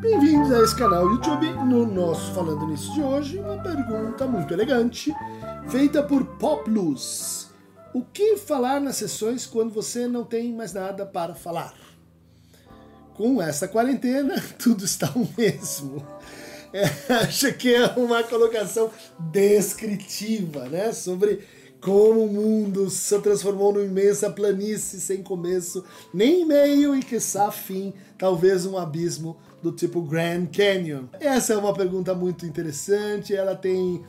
Bem-vindos a esse canal YouTube. No nosso Falando Nisso de hoje, uma pergunta muito elegante, feita por Poplus. O que falar nas sessões quando você não tem mais nada para falar? Com essa quarentena, tudo está o mesmo. É, acho que é uma colocação descritiva, né? Sobre como o mundo se transformou numa imensa planície sem começo, nem meio e que fim, talvez um abismo do tipo Grand Canyon. Essa é uma pergunta muito interessante, ela tem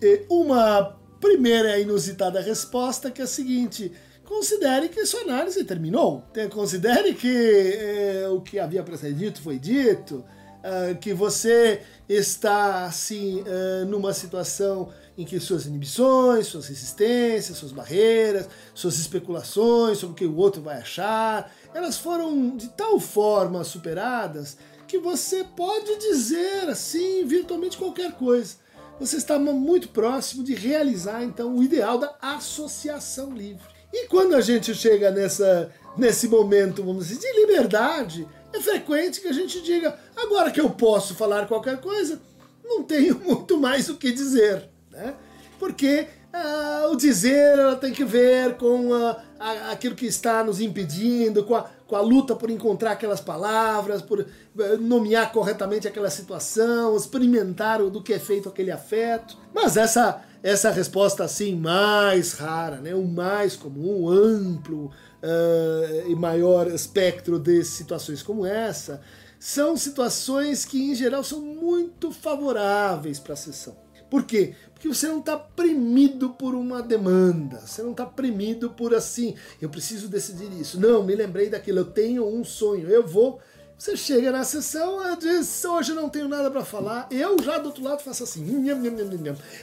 eh, uma primeira inusitada resposta que é a seguinte: considere que sua análise terminou. Considere que eh, o que havia para ser dito foi dito. Uh, que você está assim uh, numa situação em que suas inibições, suas resistências, suas barreiras, suas especulações sobre o que o outro vai achar, elas foram de tal forma superadas que você pode dizer assim virtualmente qualquer coisa. Você está muito próximo de realizar então o ideal da associação livre. E quando a gente chega nessa, nesse momento, vamos dizer, de liberdade, é frequente que a gente diga: agora que eu posso falar qualquer coisa, não tenho muito mais o que dizer né? Porque ah, o dizer tem que ver com ah, aquilo que está nos impedindo, com a, com a luta por encontrar aquelas palavras, por eh, nomear corretamente aquela situação, experimentar do que é feito aquele afeto. Mas essa essa resposta assim mais rara, né, o mais comum, amplo uh, e maior espectro de situações como essa, são situações que em geral são muito favoráveis para a sessão. Por quê? Porque você não está premido por uma demanda, você não está premido por assim, eu preciso decidir isso. Não, me lembrei daquilo, eu tenho um sonho, eu vou. Você chega na sessão, diz, hoje não tenho nada para falar. Eu já do outro lado faço assim.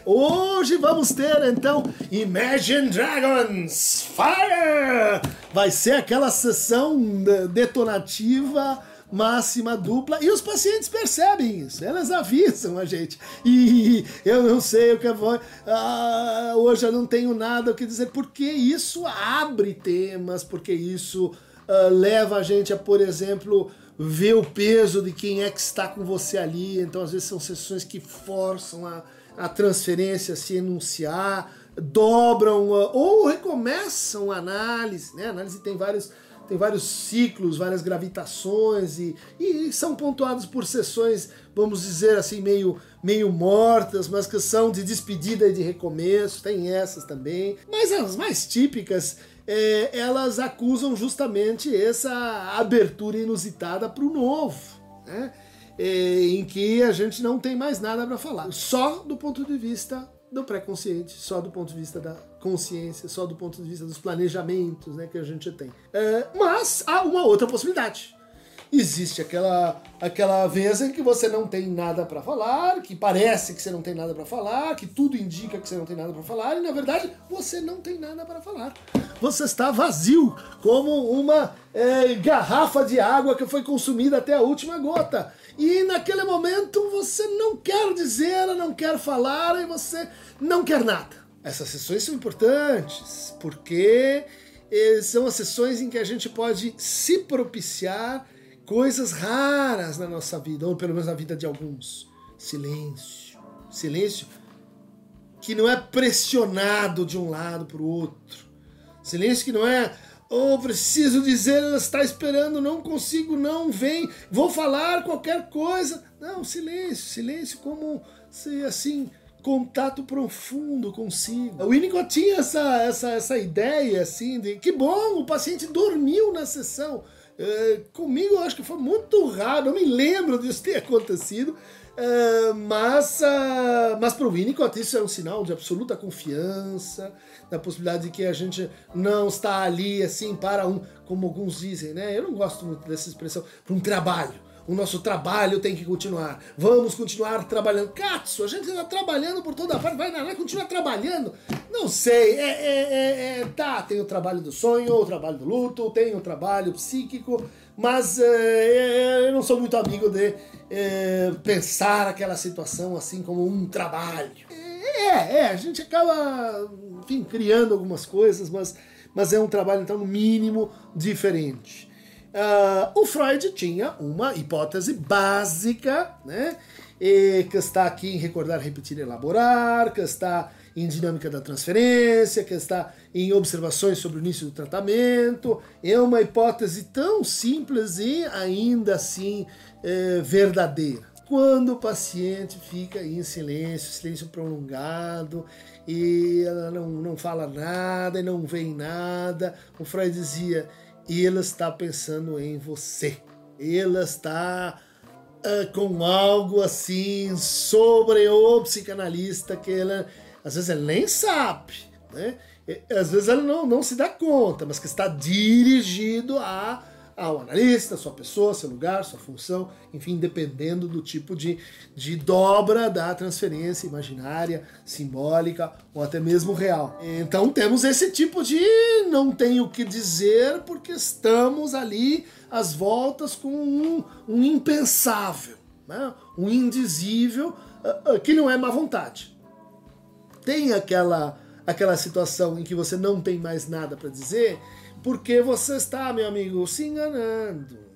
Hoje vamos ter então Imagine Dragons Fire! Vai ser aquela sessão detonativa máxima dupla e os pacientes percebem isso, elas avisam a gente. E eu não sei o que eu vou. Ah, hoje eu não tenho nada o que dizer, porque isso abre temas, porque isso ah, leva a gente a, por exemplo, ver o peso de quem é que está com você ali. Então, às vezes, são sessões que forçam a, a transferência a se enunciar, dobram ah, ou recomeçam a análise. Né? A análise tem vários tem vários ciclos, várias gravitações e, e são pontuados por sessões, vamos dizer assim, meio, meio mortas, mas que são de despedida e de recomeço, tem essas também. Mas as mais típicas, é, elas acusam justamente essa abertura inusitada para o novo, né? É, em que a gente não tem mais nada para falar, só do ponto de vista do pré-consciente, só do ponto de vista da consciência, só do ponto de vista dos planejamentos né, que a gente tem. É, mas há uma outra possibilidade. Existe aquela, aquela vez em que você não tem nada para falar, que parece que você não tem nada para falar, que tudo indica que você não tem nada para falar, e na verdade você não tem nada para falar. Você está vazio, como uma é, garrafa de água que foi consumida até a última gota. E naquele momento você não quer dizer, não quer falar e você não quer nada. Essas sessões são importantes porque eh, são as sessões em que a gente pode se propiciar coisas raras na nossa vida, ou pelo menos na vida de alguns. Silêncio. Silêncio que não é pressionado de um lado para o outro. Silêncio que não é Oh, preciso dizer, ela está esperando, não consigo, não vem, vou falar qualquer coisa. Não, silêncio, silêncio como se assim, contato profundo consigo. O Winnicott tinha essa, essa, essa ideia assim de que bom, o paciente dormiu na sessão. É, comigo eu acho que foi muito raro, não me lembro disso ter acontecido. Uh, mas uh, mas para o Winnicott isso é um sinal de absoluta confiança, da possibilidade de que a gente não está ali assim para um, como alguns dizem, né? Eu não gosto muito dessa expressão, para um trabalho. O nosso trabalho tem que continuar. Vamos continuar trabalhando. Katsu, a gente está trabalhando por toda parte. Vai, vai continuar trabalhando? Não sei. É, é, é, é, tá, tem o trabalho do sonho, o trabalho do luto, tem o trabalho psíquico, mas é, é, eu não sou muito amigo de pensar aquela situação assim como um trabalho. É, é, a gente acaba, enfim, criando algumas coisas, mas, mas é um trabalho, então, no mínimo, diferente. Uh, o Freud tinha uma hipótese básica, né? E que está aqui em recordar, repetir, elaborar, que está em dinâmica da transferência, que está em observações sobre o início do tratamento. É uma hipótese tão simples e ainda assim é, verdadeira. Quando o paciente fica em silêncio, silêncio prolongado, e ela não, não fala nada e não vê nada, o Freud dizia: ela está pensando em você. Ela está uh, com algo assim sobre o psicanalista que ela às vezes ela nem sabe, né? Às vezes ela não, não se dá conta, mas que está dirigido a, ao analista, sua pessoa, seu lugar, sua função, enfim, dependendo do tipo de, de dobra da transferência imaginária, simbólica ou até mesmo real. Então temos esse tipo de não tenho o que dizer porque estamos ali às voltas com um, um impensável, né? um indizível, uh, uh, que não é má vontade tem aquela aquela situação em que você não tem mais nada para dizer, porque você está, meu amigo, se enganando.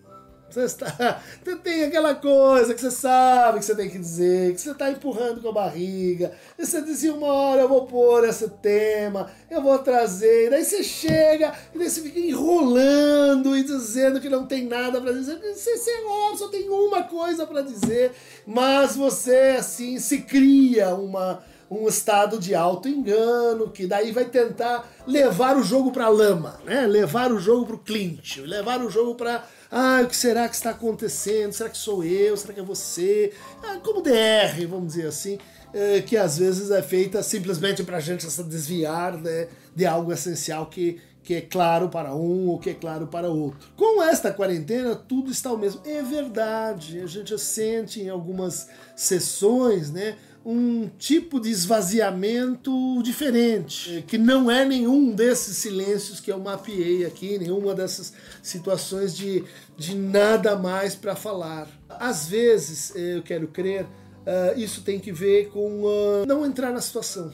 Você está. Tem aquela coisa que você sabe que você tem que dizer, que você está empurrando com a barriga. E você dizia uma hora eu vou pôr esse tema, eu vou trazer. E daí você chega e daí você fica enrolando e dizendo que não tem nada para dizer. Você, você é óbvio, só tem uma coisa para dizer, mas você assim se cria uma um estado de alto engano, que daí vai tentar levar o jogo para lama, né? Levar o jogo para o clinch, levar o jogo para ah, o que será que está acontecendo? Será que sou eu? Será que é você? Ah, como DR, vamos dizer assim, é, que às vezes é feita simplesmente para a gente se desviar né, de algo essencial que, que é claro para um ou que é claro para outro. Com esta quarentena, tudo está o mesmo. É verdade, a gente sente em algumas sessões, né? Um tipo de esvaziamento diferente, que não é nenhum desses silêncios que eu mapeei aqui, nenhuma dessas situações de, de nada mais para falar. Às vezes, eh, eu quero crer, uh, isso tem que ver com uh, não entrar na situação.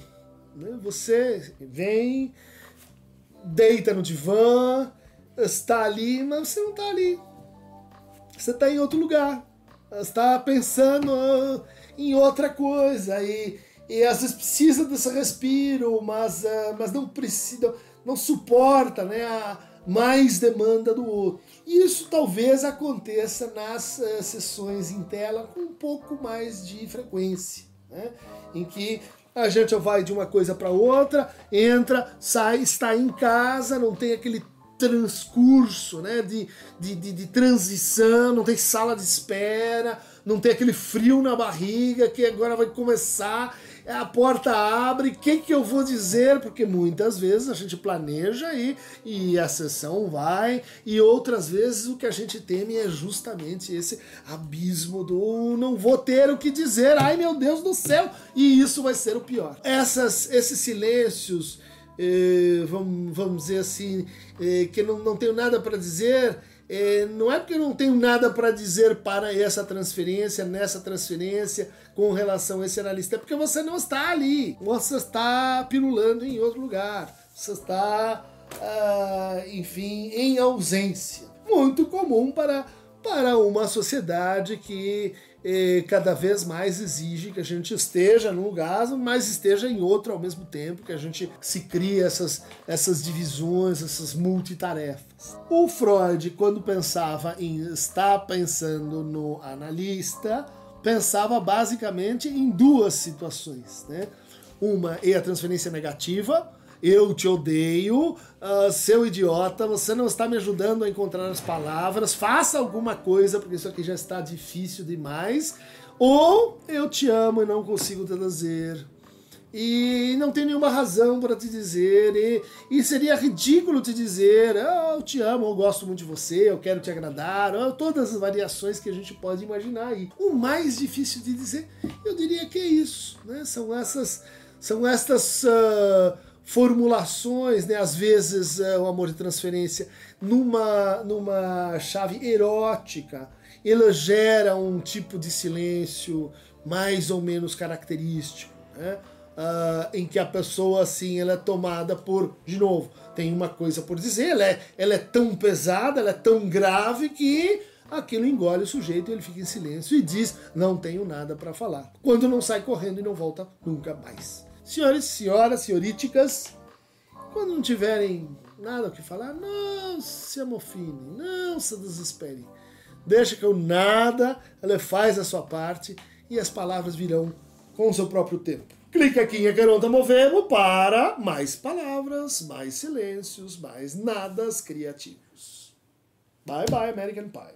Né? Você vem, deita no divã, está ali, mas você não está ali. Você está em outro lugar. Está pensando. Em outra coisa. E, e às vezes precisa desse respiro, mas, uh, mas não precisa, não suporta né, a mais demanda do outro. E isso talvez aconteça nas uh, sessões em tela com um pouco mais de frequência, né, em que a gente vai de uma coisa para outra, entra, sai, está em casa, não tem aquele transcurso né, de, de, de, de transição, não tem sala de espera, não tem aquele frio na barriga que agora vai começar, a porta abre, o que, que eu vou dizer? Porque muitas vezes a gente planeja e, e a sessão vai, e outras vezes o que a gente teme é justamente esse abismo do não vou ter o que dizer, ai meu Deus do céu, e isso vai ser o pior. Essas, esses silêncios, vamos, vamos dizer assim, eh, que não, não tenho nada para dizer. É, não é porque eu não tenho nada para dizer para essa transferência, nessa transferência, com relação a esse analista, é porque você não está ali, você está pirulando em outro lugar, você está, ah, enfim, em ausência. Muito comum para, para uma sociedade que eh, cada vez mais exige que a gente esteja num lugar, mas esteja em outro ao mesmo tempo, que a gente se cria essas, essas divisões, essas multitarefas. O Freud, quando pensava em estar pensando no analista, pensava basicamente em duas situações. Né? Uma é a transferência negativa, eu te odeio, uh, seu idiota, você não está me ajudando a encontrar as palavras, faça alguma coisa, porque isso aqui já está difícil demais. Ou eu te amo e não consigo te dizer. E não tenho nenhuma razão para te dizer, e, e seria ridículo te dizer, oh, eu te amo, eu gosto muito de você, eu quero te agradar, oh, todas as variações que a gente pode imaginar aí. O mais difícil de dizer, eu diria que é isso, né? São essas, são estas uh, formulações, né, às vezes é, o amor de transferência, numa, numa chave erótica, ela gera um tipo de silêncio mais ou menos característico. Né? uh, em que a pessoa assim ela é tomada por, de novo, tem uma coisa por dizer, ela é, ela é tão pesada, ela é tão grave que aquilo engole o sujeito, ele fica em silêncio e diz: Não tenho nada para falar. Quando não sai correndo e não volta nunca mais. Senhores, senhoras, senhoríticas, quando não tiverem nada o que falar, não se amofinem, não se desesperem. Deixa que o nada, ela faz a sua parte e as palavras virão com o seu próprio tempo. Clique aqui em Aqueronta Movemo para mais palavras, mais silêncios, mais nadas criativos. Bye bye, American Pie.